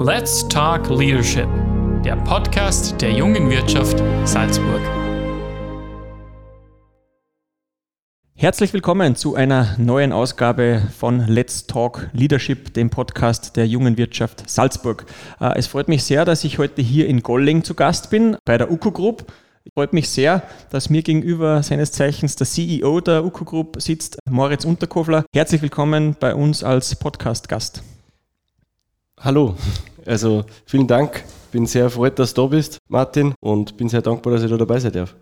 Let's Talk Leadership, der Podcast der jungen Wirtschaft Salzburg. Herzlich willkommen zu einer neuen Ausgabe von Let's Talk Leadership, dem Podcast der jungen Wirtschaft Salzburg. Äh, es freut mich sehr, dass ich heute hier in Golling zu Gast bin bei der UCO Group. Freut mich sehr, dass mir gegenüber seines Zeichens der CEO der UCO Group sitzt, Moritz Unterkofler. Herzlich willkommen bei uns als Podcast-Gast. Hallo, also vielen Dank. Bin sehr erfreut, dass du da bist, Martin, und bin sehr dankbar, dass ich da dabei sein darf.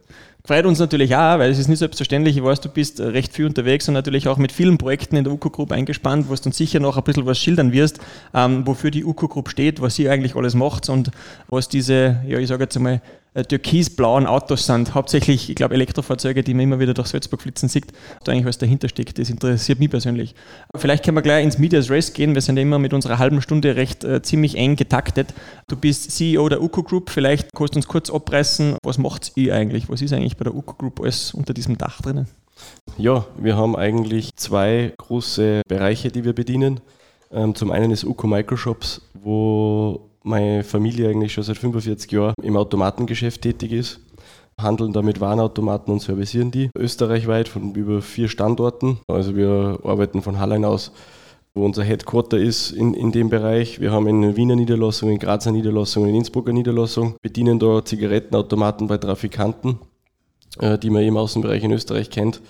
Freut uns natürlich auch, weil es ist nicht selbstverständlich. Ich weiß, du bist recht viel unterwegs und natürlich auch mit vielen Projekten in der UCO Group eingespannt, wo du uns sicher noch ein bisschen was schildern wirst, ähm, wofür die UCO Group steht, was ihr eigentlich alles macht und was diese, ja, ich sage jetzt einmal, äh, türkisblauen Autos sind. Hauptsächlich, ich glaube, Elektrofahrzeuge, die man immer wieder durch Salzburg flitzen sieht. Da eigentlich was dahinter steckt. Das interessiert mich persönlich. Vielleicht können wir gleich ins Medias Race gehen. Wir sind ja immer mit unserer halben Stunde recht äh, ziemlich eng getaktet. Du bist CEO der UCO Group. Vielleicht kannst du uns kurz abreißen, was macht ihr eigentlich? Was ist eigentlich bei der UCO Group alles unter diesem Dach drinnen? Ja, wir haben eigentlich zwei große Bereiche, die wir bedienen. Ähm, zum einen ist UCO Microshops, wo meine Familie eigentlich schon seit 45 Jahren im Automatengeschäft tätig ist. Handeln damit Warenautomaten und servicieren die österreichweit von über vier Standorten. Also wir arbeiten von Hallein aus, wo unser Headquarter ist in, in dem Bereich. Wir haben eine Wiener Niederlassung, in Grazer Niederlassung in Innsbrucker Niederlassung, bedienen da Zigarettenautomaten bei Trafikanten, äh, die man im Außenbereich in Österreich kennt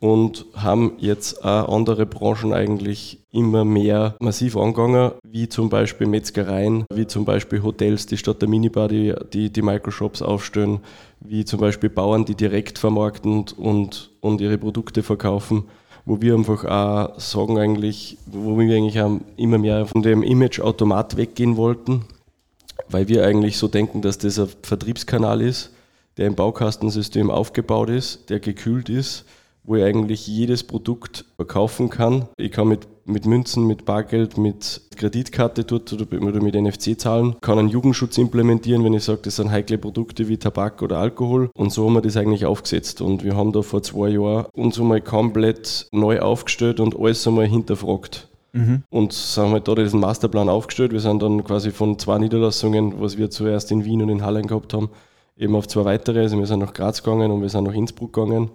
und haben jetzt auch andere Branchen eigentlich immer mehr massiv angegangen, wie zum Beispiel Metzgereien, wie zum Beispiel Hotels, die statt der Minibar die, die, die Microshops aufstellen, wie zum Beispiel Bauern, die direkt vermarkten und, und ihre Produkte verkaufen wo wir einfach auch sagen eigentlich, wo wir eigentlich immer mehr von dem Image Automat weggehen wollten, weil wir eigentlich so denken, dass das ein Vertriebskanal ist, der im Baukastensystem aufgebaut ist, der gekühlt ist wo ich eigentlich jedes Produkt verkaufen kann. Ich kann mit, mit Münzen, mit Bargeld, mit Kreditkarte dort oder mit NFC zahlen, kann einen Jugendschutz implementieren, wenn ich sage, das sind heikle Produkte wie Tabak oder Alkohol. Und so haben wir das eigentlich aufgesetzt. Und wir haben da vor zwei Jahren uns einmal komplett neu aufgestellt und alles einmal hinterfragt. Mhm. Und haben halt da diesen Masterplan aufgestellt. Wir sind dann quasi von zwei Niederlassungen, was wir zuerst in Wien und in Hallen gehabt haben, eben auf zwei weitere. Also wir sind nach Graz gegangen und wir sind nach Innsbruck gegangen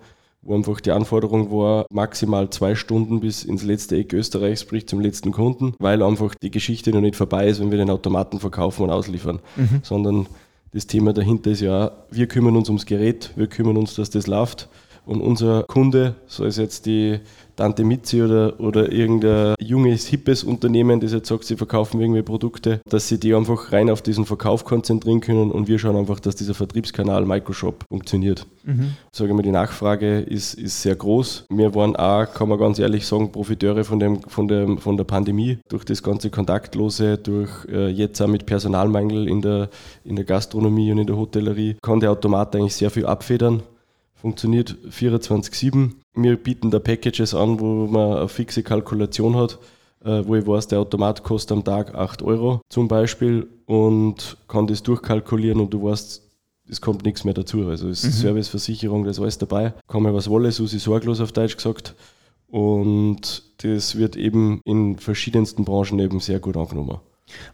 wo einfach die Anforderung war, maximal zwei Stunden bis ins letzte Eck Österreichs, sprich zum letzten Kunden, weil einfach die Geschichte noch nicht vorbei ist, wenn wir den Automaten verkaufen und ausliefern, mhm. sondern das Thema dahinter ist ja, wir kümmern uns ums Gerät, wir kümmern uns, dass das läuft und unser Kunde, so ist jetzt die Tante Mitzi oder, oder irgendein junges, hippes Unternehmen, das jetzt sagt, sie verkaufen irgendwie Produkte, dass sie die einfach rein auf diesen Verkauf konzentrieren können und wir schauen einfach, dass dieser Vertriebskanal Microshop funktioniert. Mhm. Sage mal, die Nachfrage ist, ist sehr groß. Wir waren auch, kann man ganz ehrlich sagen, Profiteure von, dem, von, dem, von der Pandemie, durch das ganze Kontaktlose, durch äh, jetzt auch mit Personalmangel in der, in der Gastronomie und in der Hotellerie, kann der Automat eigentlich sehr viel abfedern funktioniert 24-7. Wir bieten da Packages an, wo man eine fixe Kalkulation hat, äh, wo ich weiß, der Automat kostet am Tag 8 Euro zum Beispiel und kann das durchkalkulieren und du weißt, es kommt nichts mehr dazu. Also es ist mhm. Serviceversicherung, das ist alles dabei. Kann man was wolle, Susi sorglos auf Deutsch gesagt. Und das wird eben in verschiedensten Branchen eben sehr gut angenommen.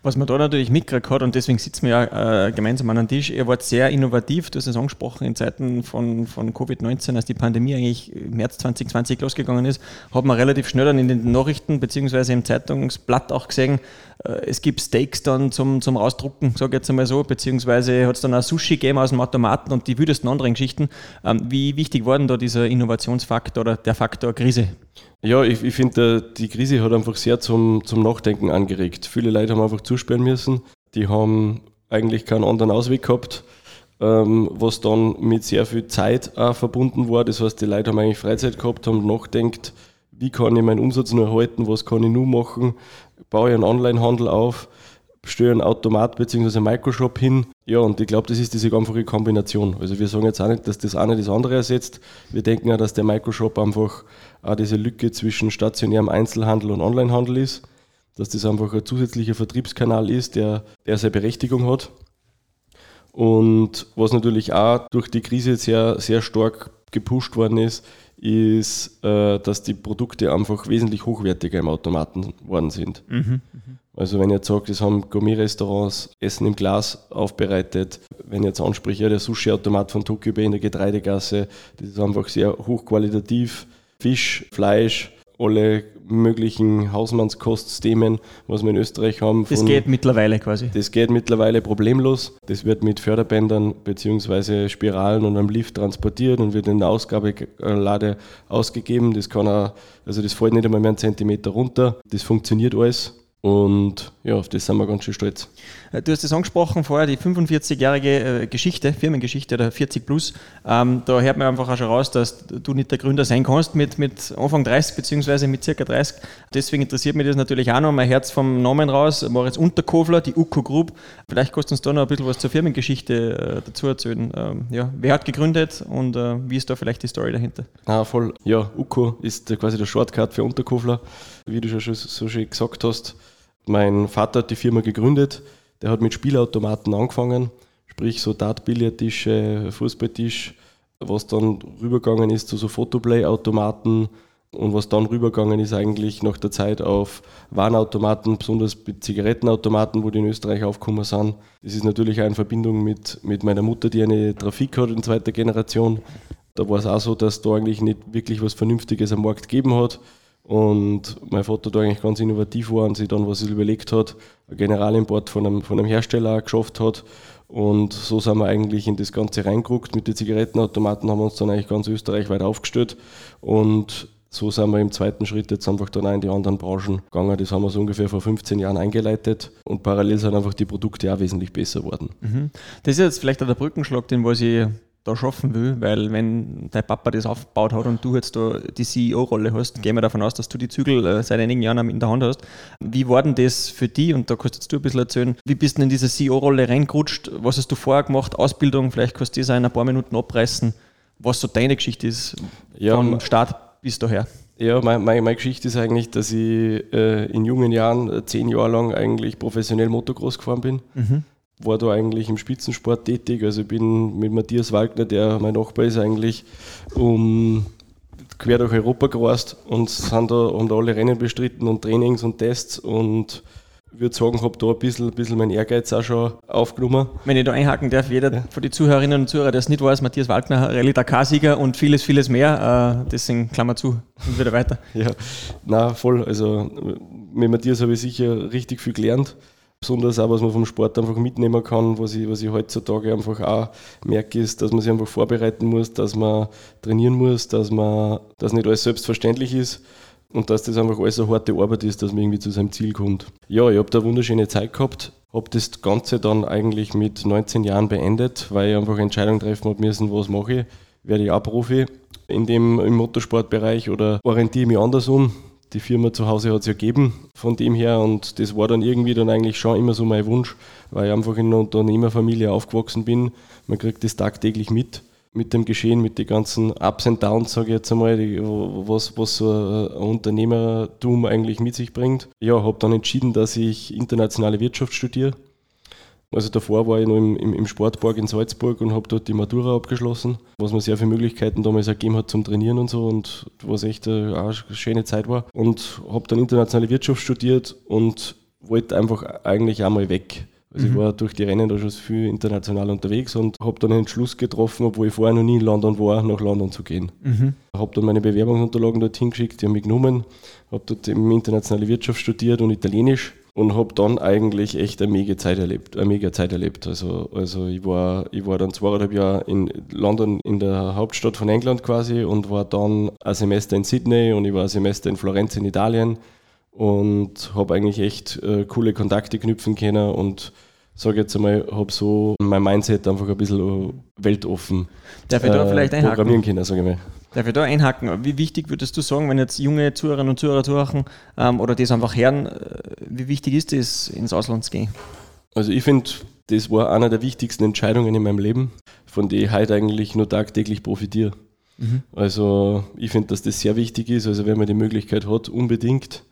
Was man da natürlich mitgekriegt hat, und deswegen sitzen wir ja äh, gemeinsam an einem Tisch, ihr wart sehr innovativ, du hast es angesprochen, in Zeiten von, von Covid-19, als die Pandemie eigentlich im März 2020 losgegangen ist, hat man relativ schnell dann in den Nachrichten bzw. im Zeitungsblatt auch gesehen, äh, es gibt Steaks dann zum, zum Ausdrucken, sage ich jetzt einmal so, beziehungsweise hat es dann auch Sushi gegeben aus dem Automaten und die wildesten anderen Geschichten. Ähm, wie wichtig war denn da dieser Innovationsfaktor oder der Faktor Krise? Ja, ich, ich finde, die Krise hat einfach sehr zum, zum Nachdenken angeregt. Viele Leute haben einfach zusperren müssen. Die haben eigentlich keinen anderen Ausweg gehabt, ähm, was dann mit sehr viel Zeit auch verbunden war. Das heißt, die Leute haben eigentlich Freizeit gehabt, haben nachgedacht, wie kann ich meinen Umsatz nur erhalten, was kann ich nur machen, baue ich einen Onlinehandel auf, stelle einen Automat bzw. einen Microshop hin. Ja, und ich glaube, das ist diese einfache Kombination. Also wir sagen jetzt auch nicht, dass das eine das andere ersetzt. Wir denken auch, dass der Microshop einfach auch diese Lücke zwischen stationärem Einzelhandel und Onlinehandel ist. Dass das einfach ein zusätzlicher Vertriebskanal ist, der, der seine Berechtigung hat. Und was natürlich auch durch die Krise sehr, sehr stark gepusht worden ist, ist, äh, dass die Produkte einfach wesentlich hochwertiger im Automaten worden sind. Mhm. Also wenn ihr jetzt sagt, es haben Gourmet-Restaurants Essen im Glas aufbereitet, wenn ihr jetzt anspricht, ja, der Sushi-Automat von Tokyo Bay in der Getreidegasse, das ist einfach sehr hochqualitativ. Fisch, Fleisch, alle möglichen Hausmannskostsystemen, was wir in Österreich haben. das geht mittlerweile quasi. Das geht mittlerweile problemlos. Das wird mit Förderbändern bzw. Spiralen und einem Lift transportiert und wird in der Ausgabelade ausgegeben. Das kann auch, also das fällt nicht einmal mehr einen Zentimeter runter. Das funktioniert alles. Und ja, auf das sind wir ganz schön stolz. Äh, du hast es angesprochen vorher, die 45-jährige äh, Geschichte, Firmengeschichte oder 40 plus. Ähm, da hört man einfach auch schon raus, dass du nicht der Gründer sein kannst mit, mit Anfang 30 beziehungsweise mit circa 30. Deswegen interessiert mich das natürlich auch noch. Mein Herz vom Namen raus, Moritz Unterkofler, die UCO Group. Vielleicht kannst du uns da noch ein bisschen was zur Firmengeschichte äh, dazu erzählen. Ähm, ja, wer hat gegründet und äh, wie ist da vielleicht die Story dahinter? Ah, voll. Ja, UCO ist quasi der Shortcut für Unterkofler, wie du schon so schön gesagt hast. Mein Vater hat die Firma gegründet, der hat mit Spielautomaten angefangen, sprich so Dartbillardtische, Fußballtisch, was dann rübergegangen ist zu so Fotoplay-Automaten und was dann rübergegangen ist eigentlich nach der Zeit auf Warnautomaten, besonders Zigarettenautomaten, wo die in Österreich aufgekommen sind. Das ist natürlich auch in Verbindung mit, mit meiner Mutter, die eine Trafik hat in zweiter Generation. Da war es auch so, dass da eigentlich nicht wirklich was Vernünftiges am Markt gegeben hat. Und mein Vater da eigentlich ganz innovativ war und sich dann was überlegt hat, ein Generalimport von einem, von einem Hersteller geschafft hat. Und so sind wir eigentlich in das Ganze reingeguckt. Mit den Zigarettenautomaten haben wir uns dann eigentlich ganz österreichweit aufgestellt. Und so sind wir im zweiten Schritt jetzt einfach dann auch in die anderen Branchen gegangen. Das haben wir so ungefähr vor 15 Jahren eingeleitet und parallel sind einfach die Produkte auch wesentlich besser geworden. Mhm. Das ist jetzt vielleicht auch der Brückenschlag, den was ich da schaffen will, weil wenn dein Papa das aufgebaut hat und du jetzt da die CEO-Rolle hast, gehen wir davon aus, dass du die Zügel äh, seit einigen Jahren in der Hand hast. Wie war denn das für dich? Und da kannst jetzt du ein bisschen erzählen, wie bist du in diese CEO-Rolle reingerutscht? Was hast du vorher gemacht? Ausbildung, vielleicht kannst du das in ein paar Minuten abreißen, was so deine Geschichte ist, ja, vom Start bis daher. Ja, meine, meine, meine, Geschichte ist eigentlich, dass ich äh, in jungen Jahren äh, zehn Jahre lang eigentlich professionell Motocross gefahren bin. Mhm war da eigentlich im Spitzensport tätig. Also ich bin mit Matthias Wagner, der mein Nachbar ist, eigentlich um quer durch Europa gereist und sind da, haben da alle Rennen bestritten und Trainings und Tests und ich würde sagen, habe da ein bisschen, ein bisschen mein Ehrgeiz auch schon aufgenommen. Wenn ich da einhaken darf, jeder ja. von den Zuhörerinnen und Zuhörern, der es nicht weiß, Matthias Waldner, Rallye Dakar-Sieger und vieles, vieles mehr. Äh, deswegen Klammer zu und wieder weiter. Ja, na voll. Also mit Matthias habe ich sicher richtig viel gelernt besonders auch, was man vom Sport einfach mitnehmen kann, was ich, was ich heutzutage einfach auch merke, ist, dass man sich einfach vorbereiten muss, dass man trainieren muss, dass man, dass nicht alles selbstverständlich ist und dass das einfach alles eine harte Arbeit ist, dass man irgendwie zu seinem Ziel kommt. Ja, ich habe da eine wunderschöne Zeit gehabt, habe das Ganze dann eigentlich mit 19 Jahren beendet, weil ich einfach Entscheidungen treffen habe müssen, was mache ich, werde ich auch Profi in dem, im Motorsportbereich oder orientiere ich mich anders um die Firma zu Hause hat es ja gegeben von dem her und das war dann irgendwie dann eigentlich schon immer so mein Wunsch, weil ich einfach in einer Unternehmerfamilie aufgewachsen bin. Man kriegt das tagtäglich mit, mit dem Geschehen, mit den ganzen Ups und Downs, sage ich jetzt einmal, die, was, was so ein Unternehmertum eigentlich mit sich bringt. Ja, habe dann entschieden, dass ich internationale Wirtschaft studiere also davor war ich noch im, im, im Sportpark in Salzburg und habe dort die Matura abgeschlossen, was mir sehr viele Möglichkeiten damals ergeben hat zum Trainieren und so und was echt eine, eine schöne Zeit war. Und habe dann internationale Wirtschaft studiert und wollte einfach eigentlich einmal weg. Also mhm. ich war durch die Rennen da schon viel international unterwegs und habe dann einen Entschluss getroffen, obwohl ich vorher noch nie in London war, nach London zu gehen. Mhm. Habe dann meine Bewerbungsunterlagen dorthin geschickt, die haben mich genommen, habe dort internationale Wirtschaft studiert und Italienisch und habe dann eigentlich echt eine mega Zeit erlebt. Eine mega Zeit erlebt. Also, also ich, war, ich war dann zweieinhalb Jahre in London, in der Hauptstadt von England quasi und war dann ein Semester in Sydney und ich war ein Semester in Florenz in Italien und habe eigentlich echt äh, coole Kontakte knüpfen können und sage jetzt einmal, habe so mein Mindset einfach ein bisschen weltoffen Darf ich da äh, vielleicht einhaken? programmieren können, sage ich mal. Darf ich da einhaken? Wie wichtig würdest du sagen, wenn jetzt junge Zuhörerinnen und Zuhörer zuhören ähm, oder das einfach hören, äh, wie wichtig ist es, ins Ausland zu gehen? Also ich finde, das war einer der wichtigsten Entscheidungen in meinem Leben, von der ich heute eigentlich nur tagtäglich profitiere. Mhm. Also ich finde, dass das sehr wichtig ist. Also wenn man die Möglichkeit hat, unbedingt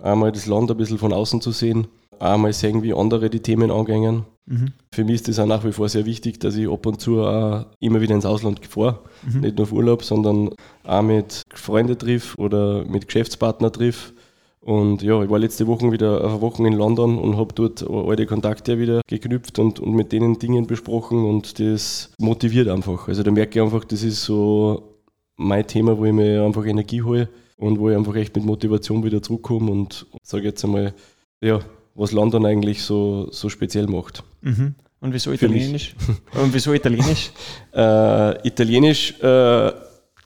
einmal das Land ein bisschen von außen zu sehen, auch mal sehen, wie andere die Themen angehen. Mhm. Für mich ist das auch nach wie vor sehr wichtig, dass ich ab und zu auch immer wieder ins Ausland fahre. Mhm. Nicht nur auf Urlaub, sondern auch mit Freunden triff oder mit Geschäftspartnern triff. Und ja, ich war letzte Woche wieder auf eine Woche in London und habe dort alte Kontakte wieder geknüpft und, und mit denen Dingen besprochen und das motiviert einfach. Also da merke ich einfach, das ist so mein Thema, wo ich mir einfach Energie hole und wo ich einfach echt mit Motivation wieder zurückkomme und sage jetzt einmal, ja, was London eigentlich so, so speziell macht. Mhm. Und wieso Italienisch? Und wieso Italienisch? äh, Italienisch, äh,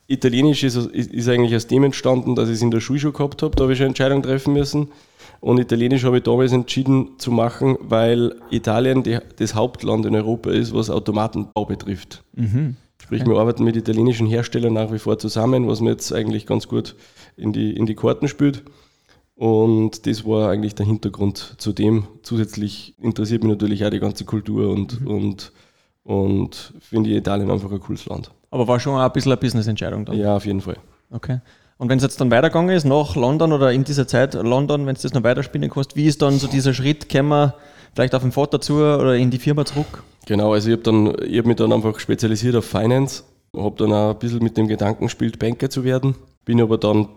Italienisch ist, ist, eigentlich aus dem entstanden, dass ich es in der Schule schon gehabt habe. Da habe ich eine Entscheidung treffen müssen. Und Italienisch habe ich damals entschieden zu machen, weil Italien die, das Hauptland in Europa ist, was Automatenbau betrifft. Mhm. Sprich, okay. wir arbeiten mit italienischen Herstellern nach wie vor zusammen, was mir jetzt eigentlich ganz gut in die, in die Karten spielt. Und das war eigentlich der Hintergrund zu dem. Zusätzlich interessiert mich natürlich auch die ganze Kultur und, mhm. und, und finde Italien einfach ein cooles Land. Aber war schon auch ein bisschen eine Business-Entscheidung dann? Ja, auf jeden Fall. Okay. Und wenn es jetzt dann weitergegangen ist, nach London oder in dieser Zeit London, wenn es das noch weiterspinnen kannst, wie ist dann so dieser Schritt, kämen wir vielleicht auf den Vater zu oder in die Firma zurück? Genau, also ich habe hab mich dann einfach spezialisiert auf Finance, habe dann auch ein bisschen mit dem Gedanken gespielt, Banker zu werden, bin aber dann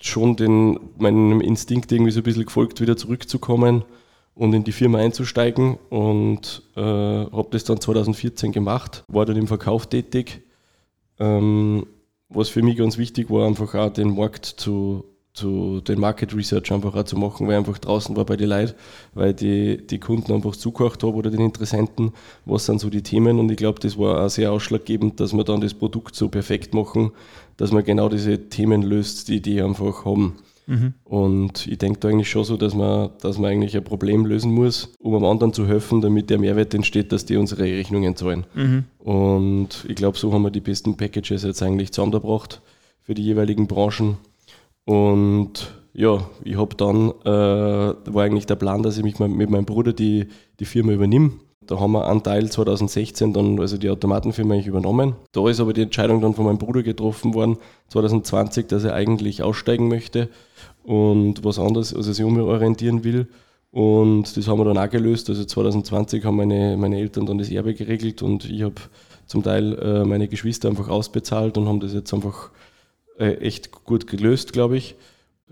schon den, meinem Instinkt irgendwie so ein bisschen gefolgt, wieder zurückzukommen und in die Firma einzusteigen und äh, habe das dann 2014 gemacht, war dann im Verkauf tätig. Ähm, was für mich ganz wichtig war, einfach auch den Markt zu, zu den Market Research einfach auch zu machen, weil ich einfach draußen war bei den Leuten, weil die, die Kunden einfach zugehört haben oder den Interessenten, was sind so die Themen und ich glaube, das war auch sehr ausschlaggebend, dass wir dann das Produkt so perfekt machen, dass man genau diese Themen löst, die die einfach haben. Mhm. Und ich denke da eigentlich schon so, dass man, dass man eigentlich ein Problem lösen muss, um am anderen zu helfen, damit der Mehrwert entsteht, dass die unsere Rechnungen zahlen. Mhm. Und ich glaube, so haben wir die besten Packages jetzt eigentlich zusammengebracht für die jeweiligen Branchen. Und ja, ich habe dann, äh, war eigentlich der Plan, dass ich mich mit meinem Bruder die, die Firma übernehme. Da haben wir einen Teil 2016 dann, also die Automatenfirma eigentlich übernommen. Da ist aber die Entscheidung dann von meinem Bruder getroffen worden, 2020, dass er eigentlich aussteigen möchte und was anderes, also sich umorientieren will. Und das haben wir dann auch gelöst. Also 2020 haben meine, meine Eltern dann das Erbe geregelt und ich habe zum Teil äh, meine Geschwister einfach ausbezahlt und haben das jetzt einfach äh, echt gut gelöst, glaube ich.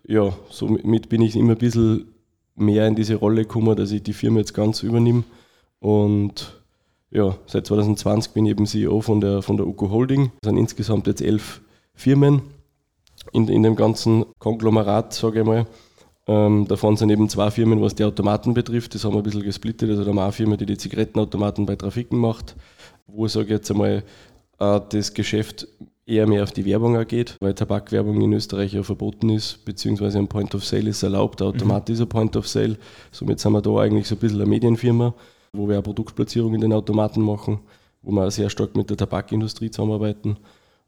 Ja, somit bin ich immer ein bisschen mehr in diese Rolle gekommen, dass ich die Firma jetzt ganz übernehme und ja, seit 2020 bin ich eben CEO von der, von der UCO Holding. Es sind insgesamt jetzt elf Firmen in, in dem ganzen Konglomerat, sage ich mal. Ähm, davon sind eben zwei Firmen, was die Automaten betrifft. Das haben wir ein bisschen gesplittet. Also da haben wir eine Firma, die die Zigarettenautomaten bei Trafiken macht, wo, sage ich jetzt einmal, äh, das Geschäft eher mehr auf die Werbung geht, weil Tabakwerbung in Österreich ja verboten ist, beziehungsweise ein Point of Sale ist erlaubt, der Automat mhm. ist ein Point of Sale. Somit sind wir da eigentlich so ein bisschen eine Medienfirma wo wir eine Produktplatzierung in den Automaten machen, wo wir sehr stark mit der Tabakindustrie zusammenarbeiten.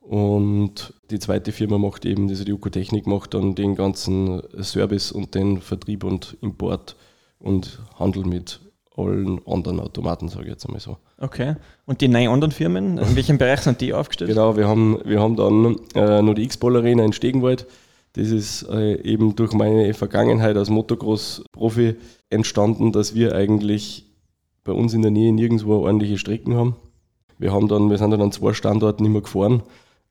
Und die zweite Firma macht eben, also die Ökotechnik macht dann den ganzen Service und den Vertrieb und Import und Handel mit allen anderen Automaten, sage ich jetzt einmal so. Okay. Und die neun anderen Firmen, in welchem Bereich sind die aufgestellt? Genau, wir haben, wir haben dann äh, noch die X-Ball Arena in Stegenwald. Das ist äh, eben durch meine Vergangenheit als Motocross-Profi entstanden, dass wir eigentlich bei uns in der Nähe nirgendwo ordentliche Strecken haben. Wir, haben dann, wir sind dann an zwei Standorten immer gefahren,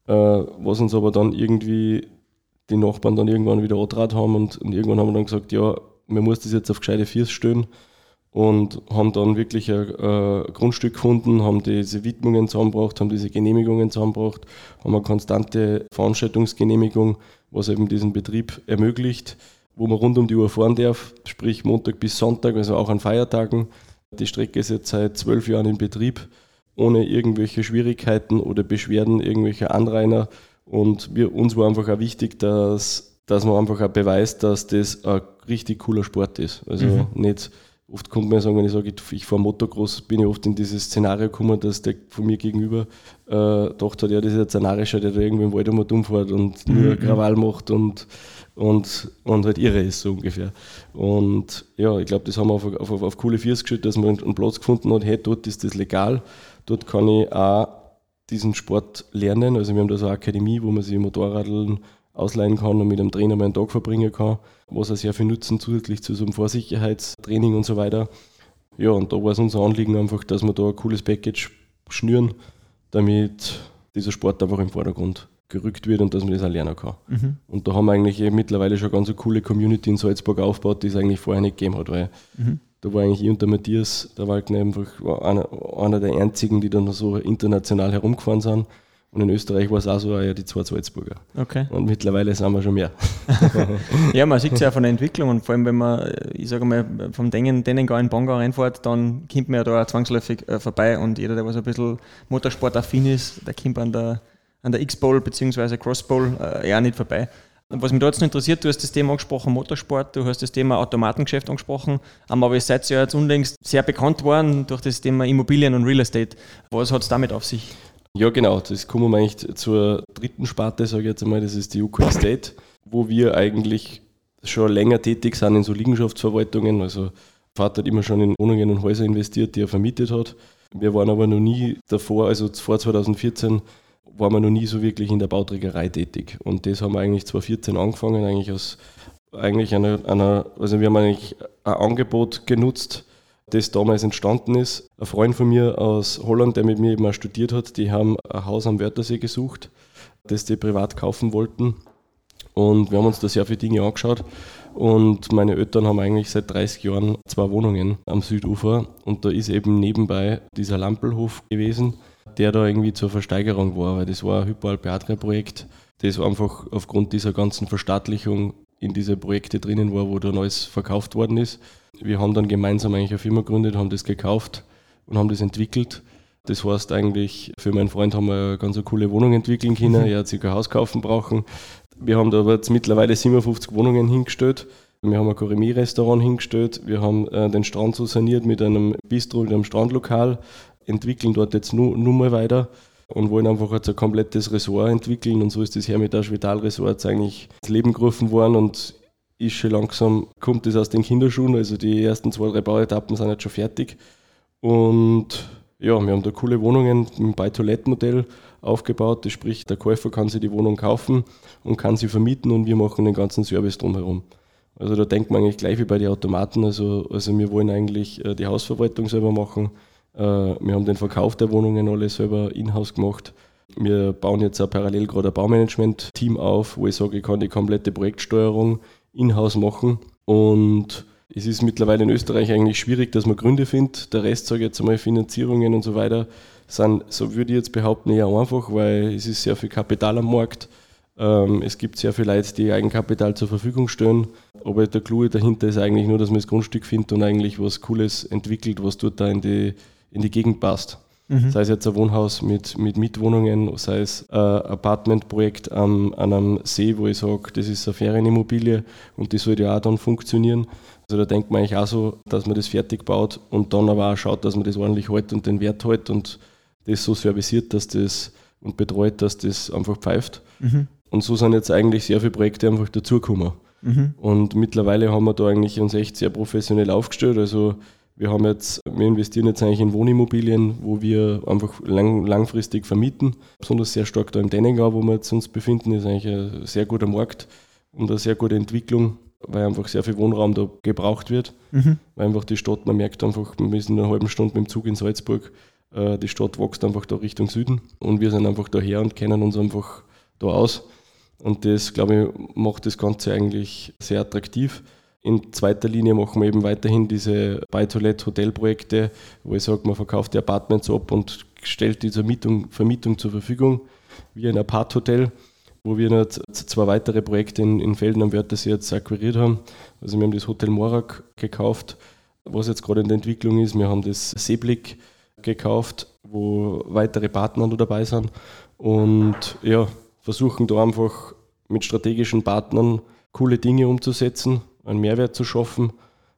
äh, was uns aber dann irgendwie die Nachbarn dann irgendwann wieder antraut haben und, und, irgendwann haben wir dann gesagt, ja, man muss das jetzt auf gescheite Viers stellen und haben dann wirklich ein, ein Grundstück gefunden, haben diese Widmungen zusammengebracht, haben diese Genehmigungen zusammengebracht, haben eine konstante Veranstaltungsgenehmigung, was eben diesen Betrieb ermöglicht, wo man rund um die Uhr fahren darf, sprich Montag bis Sonntag, also auch an Feiertagen. Die Strecke ist jetzt seit zwölf Jahren in Betrieb, ohne irgendwelche Schwierigkeiten oder Beschwerden irgendwelcher Anrainer. Und wir, uns war einfach auch wichtig, dass, dass man einfach auch beweist, dass das ein richtig cooler Sport ist. Also mhm. nicht, oft kommt man sagen, wenn ich sage, ich fahre Motocross, bin ich oft in dieses Szenario gekommen, dass der von mir gegenüber äh, gedacht hat, ja, das ist ein Narischer, der da irgendwie im Wald um fährt und nur mhm. Krawall macht und und, und halt irre ist, so ungefähr. Und ja, ich glaube, das haben wir auf, auf, auf coole Viers gestellt, dass man einen Platz gefunden hat, hey, dort ist das legal, dort kann ich auch diesen Sport lernen. Also wir haben da so eine Akademie, wo man sich Motorradeln ausleihen kann und mit einem Trainer mal einen Tag verbringen kann, was er sehr viel nutzen zusätzlich zu so einem Vorsicherheitstraining und so weiter. Ja, und da war es unser Anliegen einfach, dass wir da ein cooles Package schnüren, damit dieser Sport einfach im Vordergrund gerückt wird und dass man das auch lernen kann. Mhm. Und da haben wir eigentlich eh mittlerweile schon ganz eine coole Community in Salzburg aufgebaut, die es eigentlich vorher nicht gegeben hat, weil mhm. da war eigentlich ich und der Matthias, der Wagner einfach einer, einer der einzigen, die dann so international herumgefahren sind. Und in Österreich war es auch so, ja, die zwei Salzburger. Okay. Und mittlerweile sind wir schon mehr. ja, man sieht es ja von der Entwicklung und vor allem, wenn man, ich sage mal, vom Dengen, Dennengau in Bongau reinfährt, dann kommt man ja da auch zwangsläufig äh, vorbei und jeder, der was ein bisschen Motorsport-affin ist, der kommt an der an der X-Bowl bzw. Cross-Bowl äh, ja nicht vorbei. Was mich da jetzt noch interessiert, du hast das Thema angesprochen, Motorsport, du hast das Thema Automatengeschäft angesprochen, aber ihr seid ja jetzt unlängst sehr bekannt worden durch das Thema Immobilien und Real Estate. Was hat es damit auf sich? Ja, genau, das kommen wir eigentlich zur dritten Sparte, sage ich jetzt einmal, das ist die UK Estate, wo wir eigentlich schon länger tätig sind in so Liegenschaftsverwaltungen. Also Vater hat immer schon in Wohnungen und Häuser investiert, die er vermietet hat. Wir waren aber noch nie davor, also vor 2014, war man noch nie so wirklich in der Bauträgerei tätig. Und das haben wir eigentlich 2014 angefangen, eigentlich aus eigentlich einer, einer also wir haben eigentlich ein Angebot genutzt, das damals entstanden ist. Ein Freund von mir aus Holland, der mit mir eben auch studiert hat, die haben ein Haus am Wörthersee gesucht, das die privat kaufen wollten. Und wir haben uns da sehr viele Dinge angeschaut. Und meine Eltern haben eigentlich seit 30 Jahren zwei Wohnungen am Südufer. Und da ist eben nebenbei dieser Lampelhof gewesen der da irgendwie zur Versteigerung war, weil das war ein Hypoalpeadria-Projekt, das einfach aufgrund dieser ganzen Verstaatlichung in diese Projekte drinnen war, wo dann alles verkauft worden ist. Wir haben dann gemeinsam eigentlich eine Firma gegründet, haben das gekauft und haben das entwickelt. Das heißt eigentlich, für meinen Freund haben wir eine ganz eine coole Wohnung entwickeln können. Er hat sich ein Haus kaufen brauchen. Wir haben da jetzt mittlerweile 57 Wohnungen hingestellt. Wir haben ein Gourmet-Restaurant hingestellt. Wir haben äh, den Strand so saniert mit einem Bistro, mit einem Strandlokal entwickeln dort jetzt nur, nur mal weiter und wollen einfach jetzt ein komplettes Ressort entwickeln. Und so ist das Hermitage Vital Resort eigentlich ins Leben gerufen worden und ist schon langsam, kommt das aus den Kinderschuhen, also die ersten zwei, drei Bauetappen sind jetzt schon fertig. Und ja, wir haben da coole Wohnungen im Buy-to-Let-Modell aufgebaut, das sprich, der Käufer kann sich die Wohnung kaufen und kann sie vermieten und wir machen den ganzen Service drumherum. Also da denkt man eigentlich gleich wie bei den Automaten, also, also wir wollen eigentlich äh, die Hausverwaltung selber machen, wir haben den Verkauf der Wohnungen alle selber in-house gemacht. Wir bauen jetzt auch parallel gerade ein Baumanagement-Team auf, wo ich sage, ich kann die komplette Projektsteuerung in-house machen. Und es ist mittlerweile in Österreich eigentlich schwierig, dass man Gründe findet. Der Rest, sage ich jetzt einmal, Finanzierungen und so weiter, sind, so würde ich jetzt behaupten, eher einfach, weil es ist sehr viel Kapital am Markt. Ähm, es gibt sehr viele Leute, die Eigenkapital zur Verfügung stellen. Aber der Clou dahinter ist eigentlich nur, dass man das Grundstück findet und eigentlich was Cooles entwickelt, was dort da in die in die Gegend passt. Mhm. Sei es jetzt ein Wohnhaus mit, mit Mietwohnungen, sei es ein Apartmentprojekt an, an einem See, wo ich sage, das ist eine Ferienimmobilie und die sollte ja auch dann funktionieren. Also da denkt man eigentlich auch so, dass man das fertig baut und dann aber auch schaut, dass man das ordentlich hält und den Wert hält und das so serviciert, dass das und betreut, dass das einfach pfeift. Mhm. Und so sind jetzt eigentlich sehr viele Projekte einfach dazugekommen. Mhm. Und mittlerweile haben wir da eigentlich uns echt sehr professionell aufgestellt. Also wir haben jetzt, wir investieren jetzt eigentlich in Wohnimmobilien, wo wir einfach lang, langfristig vermieten. Besonders sehr stark da im Denningau, wo wir jetzt uns befinden, ist eigentlich ein sehr guter Markt und eine sehr gute Entwicklung, weil einfach sehr viel Wohnraum da gebraucht wird. Mhm. Weil einfach die Stadt, man merkt einfach, wir sind in einer halben Stunde mit dem Zug in Salzburg, äh, die Stadt wächst einfach da Richtung Süden und wir sind einfach daher und kennen uns einfach da aus. Und das, glaube ich, macht das Ganze eigentlich sehr attraktiv. In zweiter Linie machen wir eben weiterhin diese Buy-to-Let-Hotelprojekte, wo ich sage, man verkauft die Apartments ab und stellt diese Mietung, Vermietung zur Verfügung, wie ein Apart-Hotel, wo wir noch zwei weitere Projekte in, in Felden am Wörthersee jetzt akquiriert haben. Also wir haben das Hotel Morak gekauft, was jetzt gerade in der Entwicklung ist. Wir haben das Seeblick gekauft, wo weitere Partner noch dabei sind und ja, versuchen da einfach mit strategischen Partnern coole Dinge umzusetzen, einen Mehrwert zu schaffen.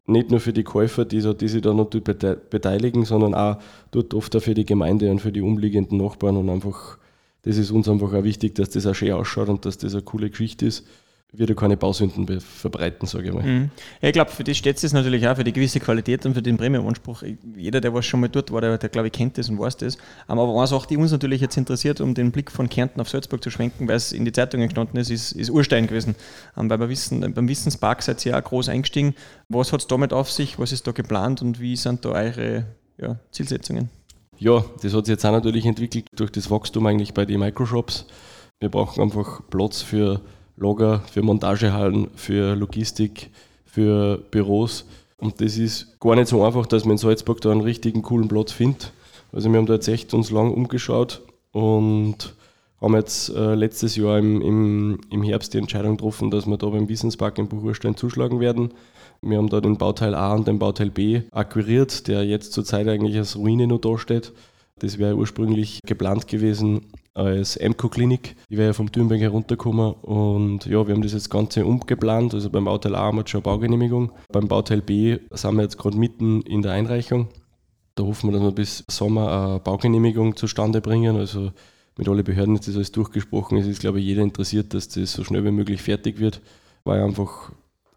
Nicht nur für die Käufer, die, die sich da natürlich beteiligen, sondern auch dort oft auch für die Gemeinde und für die umliegenden Nachbarn. Und einfach, das ist uns einfach auch wichtig, dass das auch schön ausschaut und dass das eine coole Geschichte ist. Wird er keine Bausünden verbreiten, sage ich mal. Mhm. Ja, ich glaube, für das steht es natürlich auch für die gewisse Qualität und für den Premium-Anspruch. Jeder, der was schon mal dort war, der, der glaube ich, kennt das und weiß das. Aber eine Sache, die uns natürlich jetzt interessiert, um den Blick von Kärnten auf Salzburg zu schwenken, weil es in die Zeitungen gestanden ist, ist, ist Urstein gewesen. Ähm, weil wir wissen, beim Wissenspark seid ihr ja auch groß eingestiegen. Was hat es damit auf sich? Was ist da geplant und wie sind da eure ja, Zielsetzungen? Ja, das hat sich jetzt auch natürlich entwickelt durch das Wachstum eigentlich bei den Microshops. Wir brauchen einfach Platz für Lager, für Montagehallen, für Logistik, für Büros. Und das ist gar nicht so einfach, dass man in Salzburg da einen richtigen coolen Platz findet. Also wir haben da jetzt echt uns lang umgeschaut und haben jetzt äh, letztes Jahr im, im, im Herbst die Entscheidung getroffen, dass wir da beim Wissenspark in Buchurstein zuschlagen werden. Wir haben da den Bauteil A und den Bauteil B akquiriert, der jetzt zurzeit eigentlich als Ruine noch dasteht. Das wäre ursprünglich geplant gewesen als MCO-Klinik. Die wäre ja vom Thürnberg heruntergekommen und ja, wir haben das jetzt Ganze umgeplant. Also beim Bauteil A haben wir schon eine Baugenehmigung. Beim Bauteil B sind wir jetzt gerade mitten in der Einreichung. Da hoffen wir, dass wir bis Sommer eine Baugenehmigung zustande bringen. Also mit allen Behörden ist das alles durchgesprochen. Es ist, glaube ich, jeder interessiert, dass das so schnell wie möglich fertig wird, weil einfach,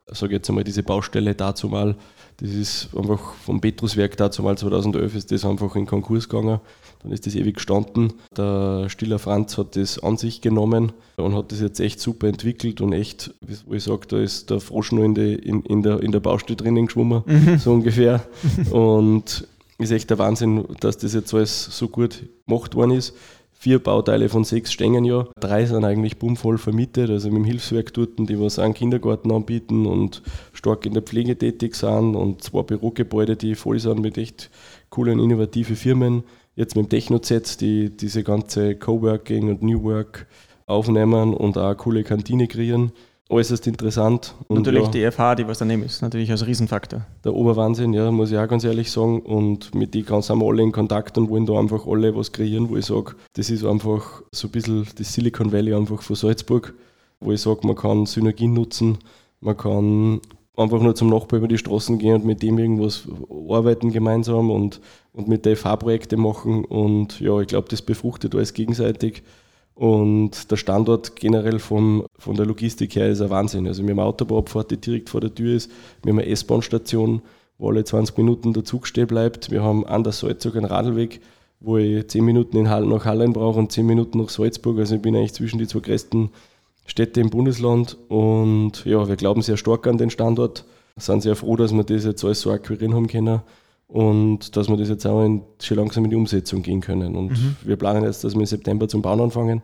sage jetzt einmal, diese Baustelle dazu mal das ist einfach vom Petruswerk dazu mal 2011 ist das einfach in Konkurs gegangen. Dann ist das ewig gestanden. Der Stiller Franz hat das an sich genommen und hat das jetzt echt super entwickelt und echt, wie ich sage, da ist der Frosch nur in, die, in, in, der, in der Baustelle drinnen geschwommen, mhm. so ungefähr. Und ist echt der Wahnsinn, dass das jetzt alles so gut gemacht worden ist vier Bauteile von sechs stehen ja. Drei sind eigentlich bummvoll vermietet, also mit dem Hilfswerk dort, die was einen Kindergarten anbieten und stark in der Pflege tätig sind und zwei Bürogebäude, die voll sind mit echt coolen, innovativen Firmen. Jetzt mit dem Techno-Z, die diese ganze Coworking und New Work aufnehmen und auch eine coole Kantine kreieren äußerst interessant. Und natürlich ja, die FH, die was daneben ist, natürlich als Riesenfaktor. Der Oberwahnsinn, ja, muss ich auch ganz ehrlich sagen. Und mit die sind wir alle in Kontakt und wollen da einfach alle was kreieren, wo ich sage, das ist einfach so ein bisschen das Silicon Valley einfach von Salzburg, wo ich sage, man kann Synergien nutzen, man kann einfach nur zum Nachbar über die Straßen gehen und mit dem irgendwas arbeiten gemeinsam und, und mit der FH-Projekte machen. Und ja, ich glaube, das befruchtet alles gegenseitig. Und der Standort generell vom, von der Logistik her ist ein Wahnsinn. Also wir haben eine Autobahnabfahrt, die direkt vor der Tür ist. Wir haben eine S-Bahn-Station, wo alle 20 Minuten der Zug stehen bleibt. Wir haben an der Salzburg einen Radlweg, wo ich 10 Minuten in Hall nach Hallein brauche und 10 Minuten nach Salzburg. Also ich bin eigentlich zwischen die zwei größten Städte im Bundesland. Und ja, wir glauben sehr stark an den Standort. Sind sehr froh, dass wir das jetzt alles so akquirieren haben können und dass wir das jetzt auch in, schon langsam in die Umsetzung gehen können. Und mhm. wir planen jetzt, dass wir im September zum Bauen anfangen.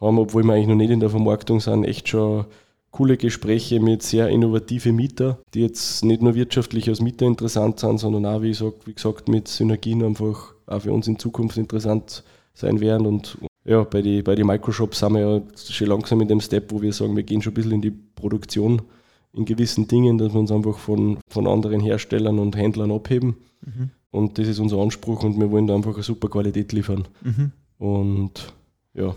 Haben, obwohl wir eigentlich noch nicht in der Vermarktung sind, echt schon coole Gespräche mit sehr innovativen Mieter, die jetzt nicht nur wirtschaftlich als Mieter interessant sind, sondern auch, wie, sag, wie gesagt, mit Synergien einfach auch für uns in Zukunft interessant sein werden. Und ja, bei den bei die Microshops sind wir ja schon langsam in dem Step, wo wir sagen, wir gehen schon ein bisschen in die Produktion in gewissen Dingen, dass wir uns einfach von, von anderen Herstellern und Händlern abheben. Mhm. Und das ist unser Anspruch und wir wollen da einfach eine super Qualität liefern. Mhm. Und ja.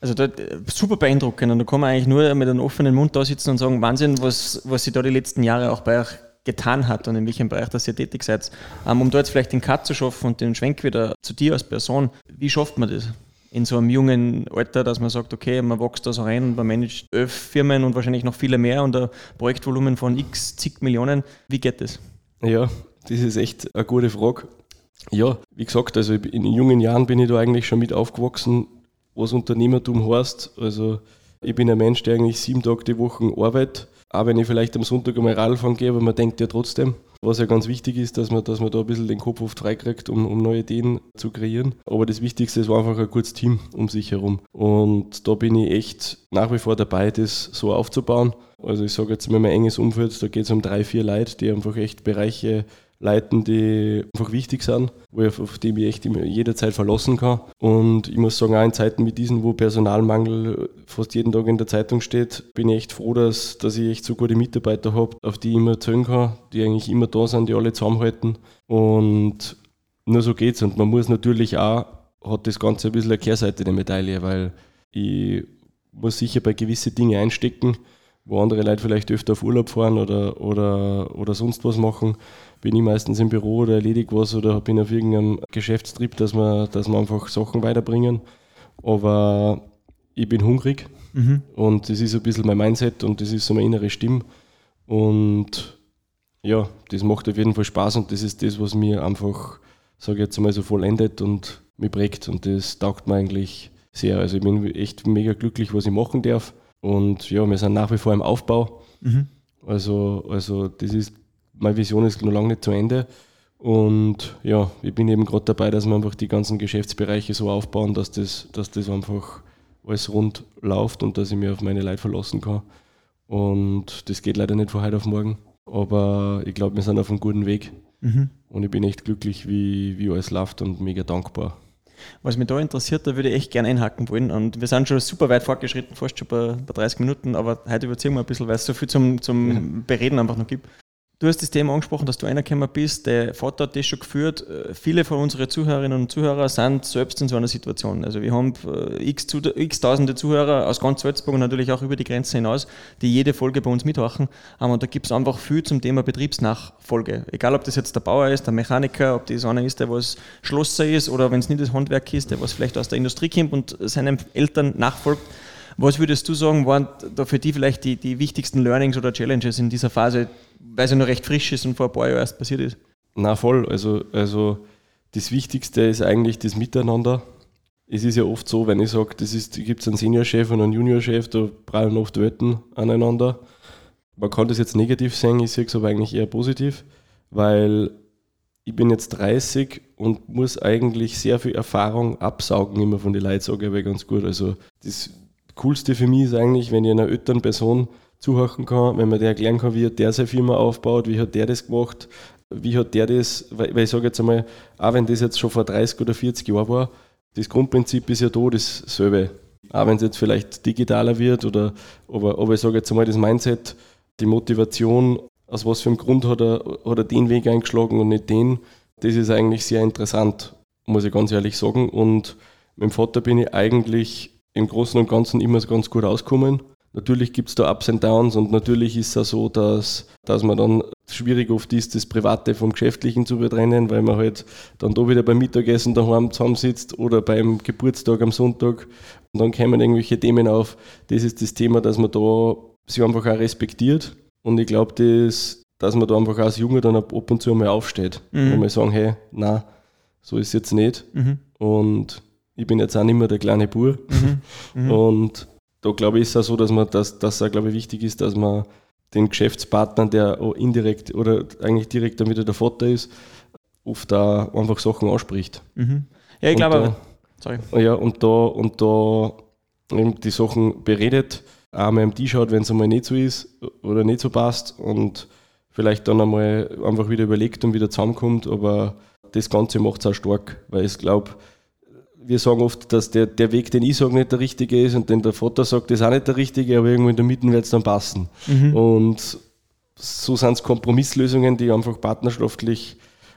Also da, super beeindruckend und da kann man eigentlich nur mit einem offenen Mund da sitzen und sagen, Wahnsinn, was, was sich da die letzten Jahre auch bei euch getan hat und in welchem Bereich dass ihr tätig seid. Um, um da jetzt vielleicht den Cut zu schaffen und den Schwenk wieder zu dir als Person, wie schafft man das? In so einem jungen Alter, dass man sagt, okay, man wächst da so rein und man managt elf Firmen und wahrscheinlich noch viele mehr und ein Projektvolumen von x zig Millionen. Wie geht das? Ja, das ist echt eine gute Frage. Ja, wie gesagt, also in jungen Jahren bin ich da eigentlich schon mit aufgewachsen, was Unternehmertum heißt. Also ich bin ein Mensch, der eigentlich sieben Tage die Woche arbeitet, auch wenn ich vielleicht am Sonntag einmal Radfahren gehe, aber man denkt ja trotzdem. Was ja ganz wichtig ist, dass man, dass man da ein bisschen den Kopf oft freikriegt, um, um neue Ideen zu kreieren. Aber das Wichtigste ist einfach ein gutes Team um sich herum. Und da bin ich echt nach wie vor dabei, das so aufzubauen. Also ich sage jetzt mal mein enges Umfeld, da geht es um drei, vier Leute, die einfach echt Bereiche leiten, die einfach wichtig sind, wo ich, auf die ich echt jederzeit verlassen kann. Und ich muss sagen, auch in Zeiten wie diesen, wo Personalmangel fast jeden Tag in der Zeitung steht, bin ich echt froh, dass, dass ich echt so gute Mitarbeiter habe, auf die ich immer zählen kann, die eigentlich immer da sind, die alle zusammenhalten. Und nur so geht's. Und man muss natürlich auch, hat das Ganze ein bisschen eine Kehrseite der Medaille, weil ich muss sicher bei gewissen Dingen einstecken, wo andere Leute vielleicht öfter auf Urlaub fahren oder, oder, oder sonst was machen bin ich meistens im Büro oder erledige was oder bin auf irgendeinem Geschäftstrip, dass wir, dass wir einfach Sachen weiterbringen. Aber ich bin hungrig mhm. und das ist ein bisschen mein Mindset und das ist so meine innere Stimme. Und ja, das macht auf jeden Fall Spaß und das ist das, was mir einfach, sage ich jetzt mal so vollendet und mich prägt und das taugt mir eigentlich sehr. Also ich bin echt mega glücklich, was ich machen darf und ja, wir sind nach wie vor im Aufbau. Mhm. Also, also das ist, meine Vision ist noch lange nicht zu Ende. Und ja, ich bin eben gerade dabei, dass wir einfach die ganzen Geschäftsbereiche so aufbauen, dass das, dass das einfach alles rund läuft und dass ich mich auf meine Leute verlassen kann. Und das geht leider nicht von heute auf morgen. Aber ich glaube, wir sind auf einem guten Weg. Mhm. Und ich bin echt glücklich, wie, wie alles läuft und mega dankbar. Was mich da interessiert, da würde ich echt gerne einhaken wollen. Und wir sind schon super weit fortgeschritten, fast schon bei, bei 30 Minuten, aber heute überziehen wir ein bisschen, weil es so viel zum, zum Bereden einfach noch gibt. Du hast das Thema angesprochen, dass du einer gekommen bist, der Vater hat das schon geführt. Äh, viele von unseren Zuhörerinnen und Zuhörern sind selbst in so einer Situation. Also wir haben äh, x, x tausende Zuhörer aus ganz Salzburg und natürlich auch über die Grenze hinaus, die jede Folge bei uns mitmachen. Und da gibt es einfach viel zum Thema Betriebsnachfolge. Egal, ob das jetzt der Bauer ist, der Mechaniker, ob das einer ist, der was Schlosser ist oder wenn es nicht das Handwerk ist, der was vielleicht aus der Industrie kommt und seinen Eltern nachfolgt. Was würdest du sagen, waren da für dich vielleicht die, die wichtigsten Learnings oder Challenges in dieser Phase, weil sie noch recht frisch ist und vor ein paar Jahren erst passiert ist? Na voll. Also, also das Wichtigste ist eigentlich das Miteinander. Es ist ja oft so, wenn ich sage, es gibt einen Seniorchef und einen Juniorchef, da prallen oft Welten aneinander. Man kann das jetzt negativ sehen, ich sehe es aber eigentlich eher positiv, weil ich bin jetzt 30 und muss eigentlich sehr viel Erfahrung absaugen, immer von den Leuten, sage ich aber ganz gut. Also das Coolste für mich ist eigentlich, wenn ich einer älteren Person zuhören kann, wenn man der erklären kann, wie hat der seine Firma aufgebaut, wie hat der das gemacht, wie hat der das, weil, ich sage jetzt einmal, auch wenn das jetzt schon vor 30 oder 40 Jahren war, das Grundprinzip ist ja da dasselbe. Auch wenn es jetzt vielleicht digitaler wird oder, aber, aber ich sage jetzt einmal, das Mindset, die Motivation, aus was für einem Grund hat er, hat er den Weg eingeschlagen und nicht den, das ist eigentlich sehr interessant, muss ich ganz ehrlich sagen. Und mit dem Vater bin ich eigentlich im Großen und Ganzen immer ganz gut auskommen. Natürlich gibt es da Ups und Downs und natürlich ist es auch so, dass, dass man dann schwierig oft ist, das Private vom Geschäftlichen zu betrennen, weil man halt dann da wieder beim Mittagessen daheim zusammensitzt oder beim Geburtstag am Sonntag und dann kommen irgendwelche Themen auf. Das ist das Thema, dass man da sich einfach auch respektiert und ich glaube, das, dass man da einfach als Junge dann ab und zu mal aufsteht mhm. und mal sagen, hey, na, so ist es jetzt nicht. Mhm. Und ich bin jetzt auch nicht mehr der kleine Bur. Mhm. Mhm. Und da glaube ich, ist es auch so, dass man das, dass auch, glaube ich, wichtig ist, dass man den Geschäftspartner, der indirekt oder eigentlich direkt dann wieder der Vater ist, oft da einfach Sachen anspricht. Mhm. Ja, ich glaube, sorry. Ja, und da, und da eben die Sachen beredet, auch mal am Tisch schaut, wenn es einmal nicht so ist oder nicht so passt und vielleicht dann einmal einfach wieder überlegt und wieder zusammenkommt, aber das Ganze macht es auch stark, weil ich glaube, wir sagen oft, dass der, der Weg, den ich sage, nicht der richtige ist und den der Vater sagt, ist auch nicht der richtige, aber irgendwo in der Mitte wird es dann passen. Mhm. Und so sind es Kompromisslösungen, die einfach partnerschaftlich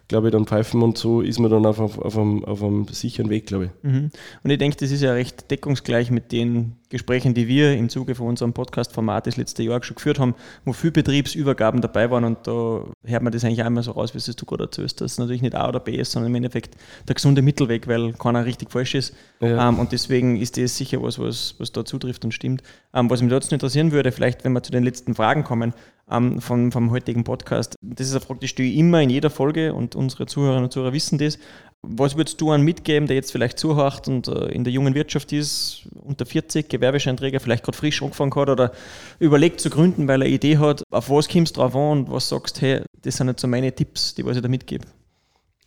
glaube ich, dann pfeifen und so ist man dann auf, auf, auf, einem, auf einem sicheren Weg, glaube ich. Mhm. Und ich denke, das ist ja recht deckungsgleich mit den Gesprächen, die wir im Zuge von unserem Podcast-Format das letzte Jahr schon geführt haben, wo viele Betriebsübergaben dabei waren und da hört man das eigentlich einmal so raus, wie es du gerade erzählst, dass es natürlich nicht A oder B ist, sondern im Endeffekt der gesunde Mittelweg, weil keiner richtig falsch ist. Ja. Um, ähm, und deswegen ist das sicher was, was, was da zutrifft und stimmt. Um, ähm, was mich dazu interessieren würde, vielleicht, wenn wir zu den letzten Fragen kommen, ähm, vom, vom heutigen Podcast. Das ist eine Frage, die stelle ich immer in jeder Folge und unsere Zuhörerinnen und Zuhörer wissen das. Was würdest du an mitgeben, der jetzt vielleicht zuhört und äh, in der jungen Wirtschaft ist, unter 40, Gewerbescheinträger, vielleicht gerade frisch angefangen hat oder überlegt zu gründen, weil er eine Idee hat, auf was kommst du drauf an und was sagst, hey, das sind jetzt so meine Tipps, die was ich da mitgebe?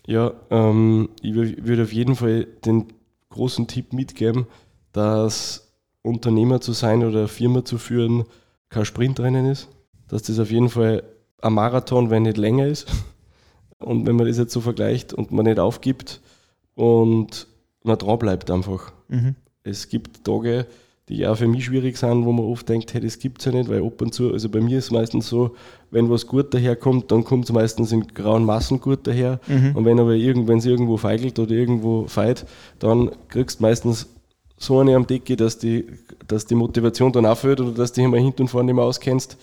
Ja, ähm, ich würde auf jeden Fall den großen Tipp mitgeben, dass Unternehmer zu sein oder Firma zu führen kein Sprintrennen ist, dass das auf jeden Fall ein Marathon, wenn nicht länger ist. Und wenn man das jetzt so vergleicht und man nicht aufgibt und man dran bleibt einfach. Mhm. Es gibt Tage, die auch für mich schwierig sind, wo man oft denkt, hey, das gibt es ja nicht, weil ab und zu, also bei mir ist es meistens so, wenn was gut daherkommt, dann kommt es meistens in grauen Massen gut daher. Mhm. Und wenn aber irgend, es irgendwo feigelt oder irgendwo feit, dann kriegst du meistens so eine am Decke, dass die, dass die Motivation dann aufhört oder dass du dich immer hinten und vorne nicht mehr auskennst.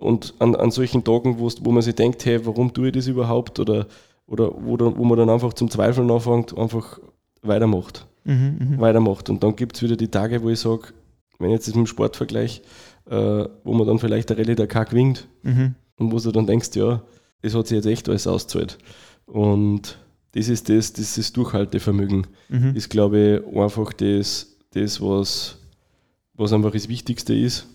Und an, an solchen Tagen, wo man sich denkt, hey, warum tue ich das überhaupt? Oder, oder wo, dann, wo man dann einfach zum Zweifeln anfängt, einfach weitermacht. Mhm, mh. Weitermacht. Und dann gibt es wieder die Tage, wo ich sage, wenn ich jetzt das mit dem Sport vergleiche, äh, wo man dann vielleicht der Rallye Dakar gewinnt mhm. und wo du dann denkst, ja, das hat sich jetzt echt alles ausgezahlt. Und das ist das, das ist Durchhaltevermögen. Mhm. Ist, glaube ich, einfach das, das was, was einfach das Wichtigste ist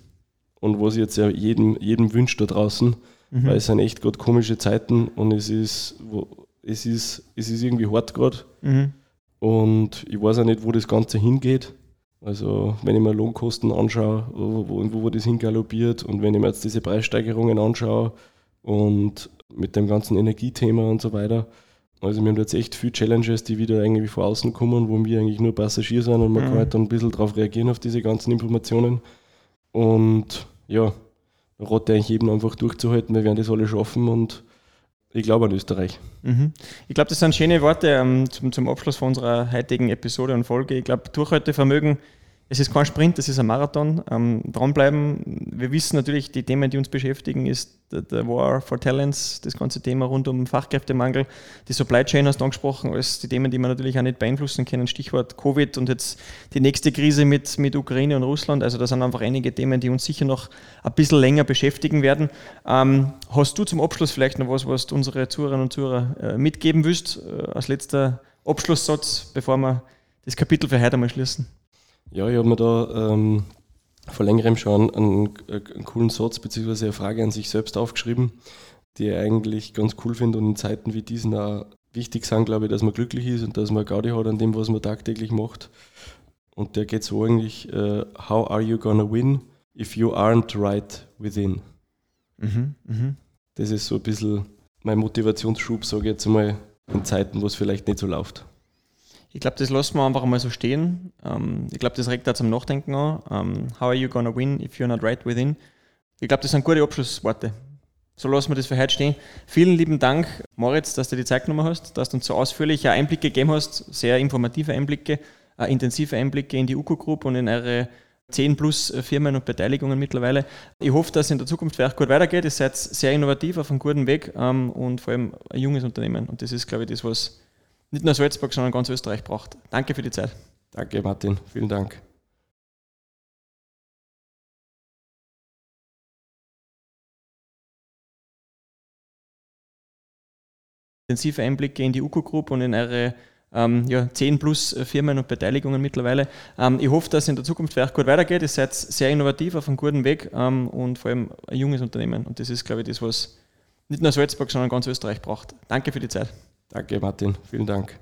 und was ich jetzt ja jedem, jedem wünscht da draußen, mhm. weil es sind echt gerade komische Zeiten und es ist, wo, es ist, es ist irgendwie hart gerade. Mhm. Und ich weiß auch nicht, wo das Ganze hingeht. Also wenn ich mir Lohnkosten anschaue, wo, wo, wo das hingaloppiert und wenn ich mir jetzt diese Preissteigerungen anschaue und mit dem ganzen Energiethema und so weiter. Also wir haben jetzt echt viele Challenges, die wieder irgendwie von außen kommen, wo wir eigentlich nur Passagier sind und man mhm. kann halt dann ein bisschen darauf reagieren auf diese ganzen Informationen. Und ja, rate ich eigentlich jedem einfach durchzuhalten, wir werden das alle schaffen und ich glaube an Österreich. Mhm. Ich glaube, das sind schöne Worte ähm, zum, zum Abschluss von unserer heutigen Episode und Folge. Ich glaube, Durchhaltevermögen es ist kein Sprint, es ist ein Marathon. Ähm, dranbleiben. Wir wissen natürlich, die Themen, die uns beschäftigen, ist der War for Talents, das ganze Thema rund um Fachkräftemangel. Die Supply Chain hast du angesprochen, als die Themen, die man natürlich auch nicht beeinflussen können. Stichwort Covid und jetzt die nächste Krise mit, mit Ukraine und Russland. Also da sind einfach einige Themen, die uns sicher noch ein bisschen länger beschäftigen werden. Ähm, hast du zum Abschluss vielleicht noch was, was du unsere Zuhörerinnen und Zuhörer äh, mitgeben willst, äh, als letzter Abschlusssatz, bevor wir das Kapitel für heute einmal schließen? Ja, ich habe mir da ähm, vor längerem schon einen, einen, coolen Satz bzw. eine Frage an sich selbst aufgeschrieben, die ich eigentlich ganz cool finde und in Zeiten wie diesen auch wichtig sind, glaube ich, dass man glücklich ist und dass man Gaudi hat an dem, was man tagtäglich macht. Und der geht so eigentlich, uh, how are you gonna win if you aren't right within? Mhm, mh. Das ist so ein bisschen mein Motivationsschub, sage ich jetzt mal, in Zeiten, wo es vielleicht nicht so läuft. Ich glaube, das lassen wir einfach mal so stehen. Ähm, ich glaube, das regt da zum Nachdenken an. Ähm, how are you gonna win if you're not right within? Ich glaube, das sind gute Abschlussworte. So lassen wir das für heute stehen. Vielen lieben Dank, Moritz, dass du die Zeit genommen hast, dass du uns so ausführliche Einblicke gegeben hast, sehr informative Einblicke, äh, intensive Einblicke in die UCO Group und in eure 10 plus Firmen und Beteiligungen mittlerweile. Ich hoffe, dass es in der Zukunft euch gut weitergeht. Ihr seid sehr innovativ auf einem guten Weg ähm, und vor allem ein junges Unternehmen. Und das ist, glaube ich, das, was nicht nur Salzburg, sondern ganz Österreich braucht. Danke für die Zeit. Danke, Martin. Vielen Dank. Intensive Einblicke in die UCO Group und in eure ähm, ja, 10 plus Firmen und Beteiligungen mittlerweile. Ähm, ich hoffe, dass es in der Zukunft euch gut weitergeht. Ihr seid sehr innovativ auf einem guten Weg ähm, und vor allem ein junges Unternehmen. Und das ist, glaube ich, das, was nicht nur Salzburg, sondern ganz Österreich braucht. Danke für die Zeit. Danke, Martin. Vielen Dank.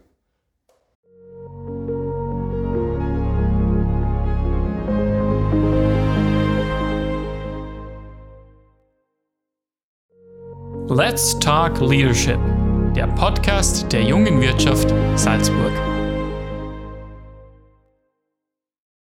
Let's Talk Leadership, der Podcast der jungen Wirtschaft Salzburg.